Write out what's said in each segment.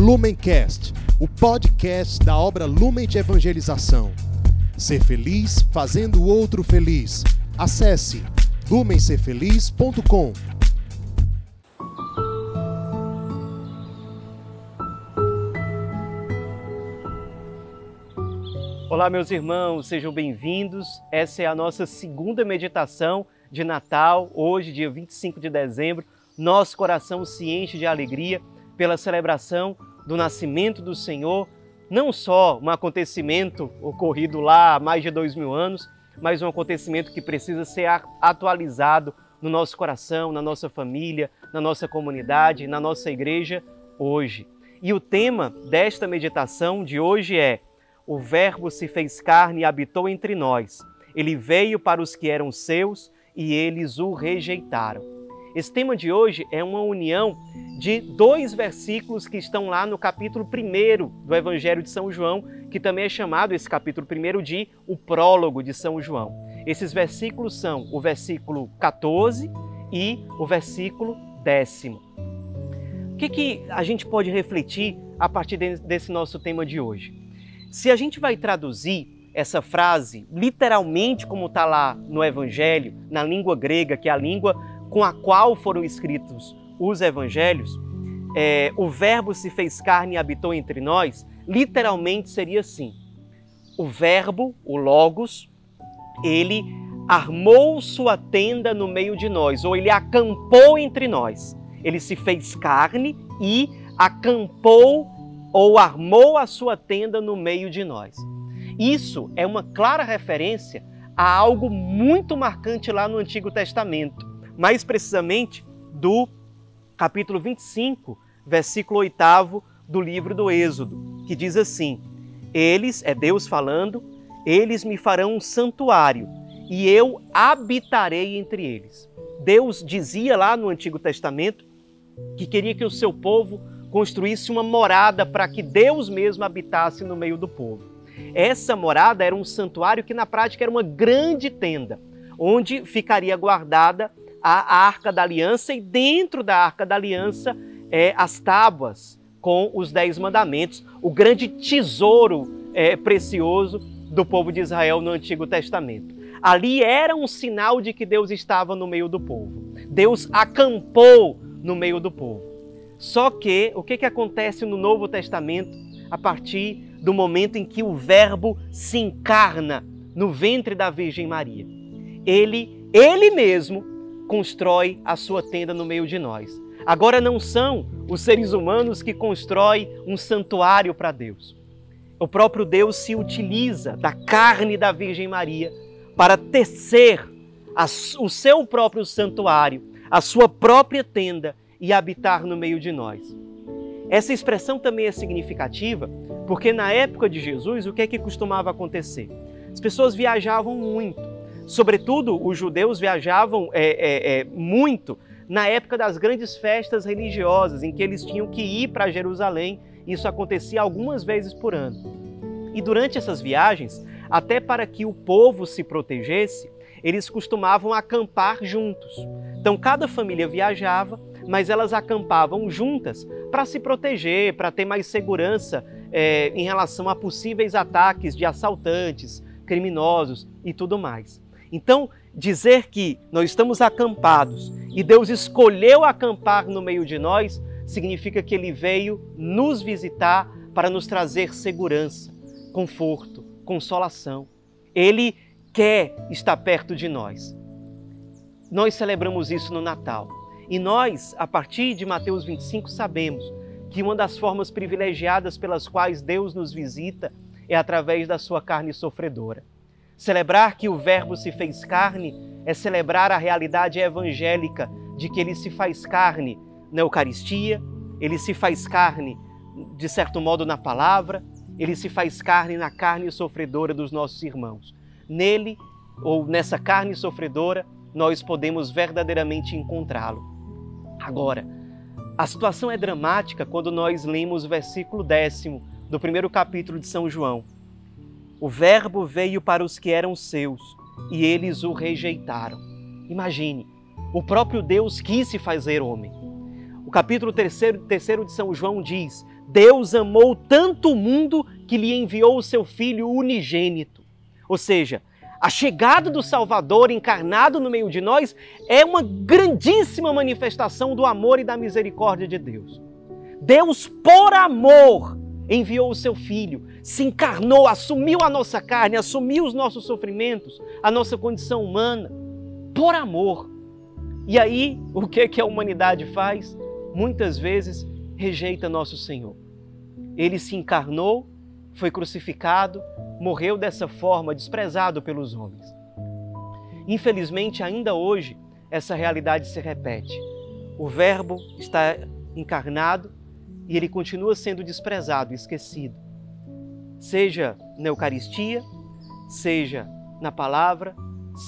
Lumencast, o podcast da obra Lumen de Evangelização. Ser feliz fazendo o outro feliz. Acesse lumencerfeliz.com. Olá, meus irmãos, sejam bem-vindos. Essa é a nossa segunda meditação de Natal, hoje, dia 25 de dezembro. Nosso coração se enche de alegria pela celebração do nascimento do Senhor, não só um acontecimento ocorrido lá há mais de dois mil anos, mas um acontecimento que precisa ser atualizado no nosso coração, na nossa família, na nossa comunidade, na nossa igreja hoje. E o tema desta meditação de hoje é o Verbo se fez carne e habitou entre nós. Ele veio para os que eram seus e eles o rejeitaram. Esse tema de hoje é uma união de dois versículos que estão lá no capítulo 1 do Evangelho de São João, que também é chamado esse capítulo 1 de o prólogo de São João. Esses versículos são o versículo 14 e o versículo décimo. O que, que a gente pode refletir a partir desse nosso tema de hoje? Se a gente vai traduzir essa frase literalmente como está lá no Evangelho, na língua grega, que é a língua com a qual foram escritos os Evangelhos, é, o Verbo se fez carne e habitou entre nós, literalmente seria assim: o Verbo, o Logos, ele armou sua tenda no meio de nós, ou ele acampou entre nós. Ele se fez carne e acampou ou armou a sua tenda no meio de nós. Isso é uma clara referência a algo muito marcante lá no Antigo Testamento, mais precisamente do capítulo 25, versículo 8 do livro do Êxodo, que diz assim: Eles, é Deus falando, eles me farão um santuário e eu habitarei entre eles. Deus dizia lá no Antigo Testamento que queria que o seu povo construísse uma morada para que Deus mesmo habitasse no meio do povo. Essa morada era um santuário que na prática era uma grande tenda, onde ficaria guardada a Arca da Aliança e dentro da Arca da Aliança é, as tábuas com os Dez Mandamentos, o grande tesouro é, precioso do povo de Israel no Antigo Testamento. Ali era um sinal de que Deus estava no meio do povo. Deus acampou no meio do povo. Só que o que, que acontece no Novo Testamento a partir do momento em que o Verbo se encarna no ventre da Virgem Maria? Ele, ele mesmo, constrói a sua tenda no meio de nós. Agora não são os seres humanos que constroem um santuário para Deus. O próprio Deus se utiliza da carne da Virgem Maria para tecer a, o seu próprio santuário, a sua própria tenda e habitar no meio de nós. Essa expressão também é significativa porque na época de Jesus, o que é que costumava acontecer? As pessoas viajavam muito, sobretudo os judeus viajavam é, é, é, muito na época das grandes festas religiosas, em que eles tinham que ir para Jerusalém. Isso acontecia algumas vezes por ano. E durante essas viagens, até para que o povo se protegesse, eles costumavam acampar juntos. Então, cada família viajava mas elas acampavam juntas para se proteger, para ter mais segurança é, em relação a possíveis ataques de assaltantes, criminosos e tudo mais. Então, dizer que nós estamos acampados e Deus escolheu acampar no meio de nós significa que Ele veio nos visitar para nos trazer segurança, conforto, consolação. Ele quer estar perto de nós. Nós celebramos isso no Natal. E nós, a partir de Mateus 25, sabemos que uma das formas privilegiadas pelas quais Deus nos visita é através da sua carne sofredora. Celebrar que o Verbo se fez carne é celebrar a realidade evangélica de que ele se faz carne na Eucaristia, ele se faz carne, de certo modo, na palavra, ele se faz carne na carne sofredora dos nossos irmãos. Nele, ou nessa carne sofredora, nós podemos verdadeiramente encontrá-lo. Agora, a situação é dramática quando nós lemos o versículo décimo do primeiro capítulo de São João. O Verbo veio para os que eram seus e eles o rejeitaram. Imagine, o próprio Deus quis se fazer homem. O capítulo 3, terceiro de São João diz: Deus amou tanto o mundo que lhe enviou o seu Filho unigênito. Ou seja, a chegada do Salvador encarnado no meio de nós é uma grandíssima manifestação do amor e da misericórdia de Deus. Deus, por amor, enviou o seu Filho, se encarnou, assumiu a nossa carne, assumiu os nossos sofrimentos, a nossa condição humana, por amor. E aí, o que, é que a humanidade faz? Muitas vezes rejeita nosso Senhor. Ele se encarnou, foi crucificado, morreu dessa forma, desprezado pelos homens. Infelizmente, ainda hoje, essa realidade se repete. O Verbo está encarnado e ele continua sendo desprezado, esquecido. Seja na Eucaristia, seja na palavra,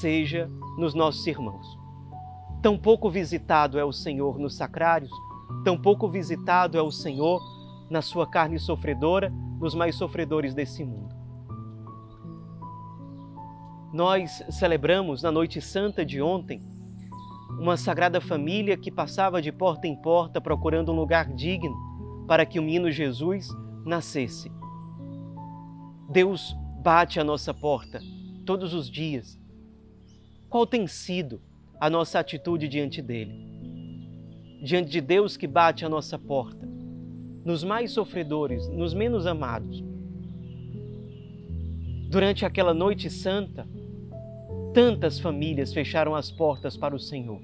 seja nos nossos irmãos. Tão pouco visitado é o Senhor nos sacrários, tão pouco visitado é o Senhor na sua carne sofredora, nos mais sofredores desse mundo. Nós celebramos na Noite Santa de ontem uma Sagrada Família que passava de porta em porta procurando um lugar digno para que o menino Jesus nascesse. Deus bate à nossa porta todos os dias. Qual tem sido a nossa atitude diante dele? Diante de Deus que bate à nossa porta, nos mais sofredores, nos menos amados. Durante aquela noite santa, tantas famílias fecharam as portas para o Senhor.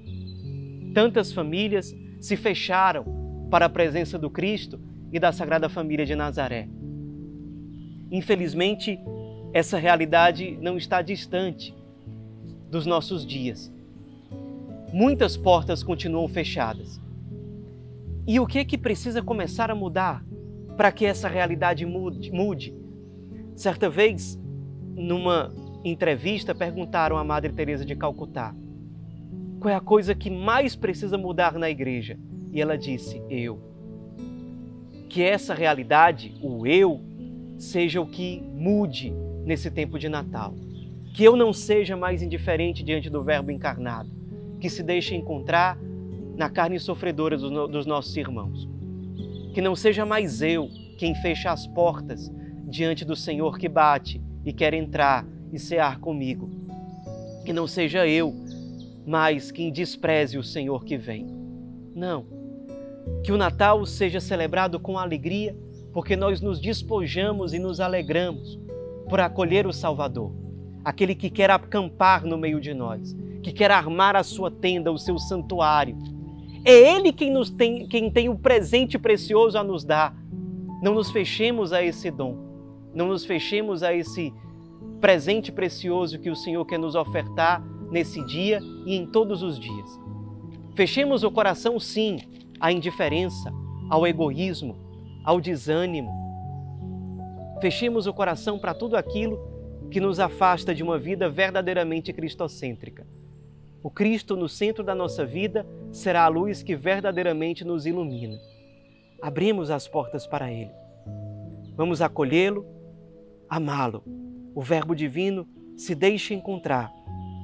Tantas famílias se fecharam para a presença do Cristo e da Sagrada Família de Nazaré. Infelizmente, essa realidade não está distante dos nossos dias. Muitas portas continuam fechadas. E o que é que precisa começar a mudar para que essa realidade mude? mude? Certa vez, numa entrevista, perguntaram à Madre Teresa de Calcutá: "Qual é a coisa que mais precisa mudar na igreja?" E ela disse: "Eu." Que essa realidade, o eu, seja o que mude nesse tempo de Natal. Que eu não seja mais indiferente diante do Verbo encarnado, que se deixe encontrar na carne sofredora dos nossos irmãos. Que não seja mais eu quem fecha as portas diante do Senhor que bate e quer entrar e cear comigo. Que não seja eu mais quem despreze o Senhor que vem. Não. Que o Natal seja celebrado com alegria, porque nós nos despojamos e nos alegramos por acolher o Salvador, aquele que quer acampar no meio de nós, que quer armar a sua tenda, o seu santuário. É Ele quem, nos tem, quem tem o presente precioso a nos dar. Não nos fechemos a esse dom, não nos fechemos a esse presente precioso que o Senhor quer nos ofertar nesse dia e em todos os dias. Fechemos o coração, sim, à indiferença, ao egoísmo, ao desânimo. Fechemos o coração para tudo aquilo que nos afasta de uma vida verdadeiramente cristocêntrica. O Cristo no centro da nossa vida será a luz que verdadeiramente nos ilumina. Abrimos as portas para Ele. Vamos acolhê-lo, amá-lo. O Verbo Divino se deixa encontrar.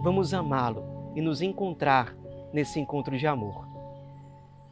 Vamos amá-lo e nos encontrar nesse encontro de amor.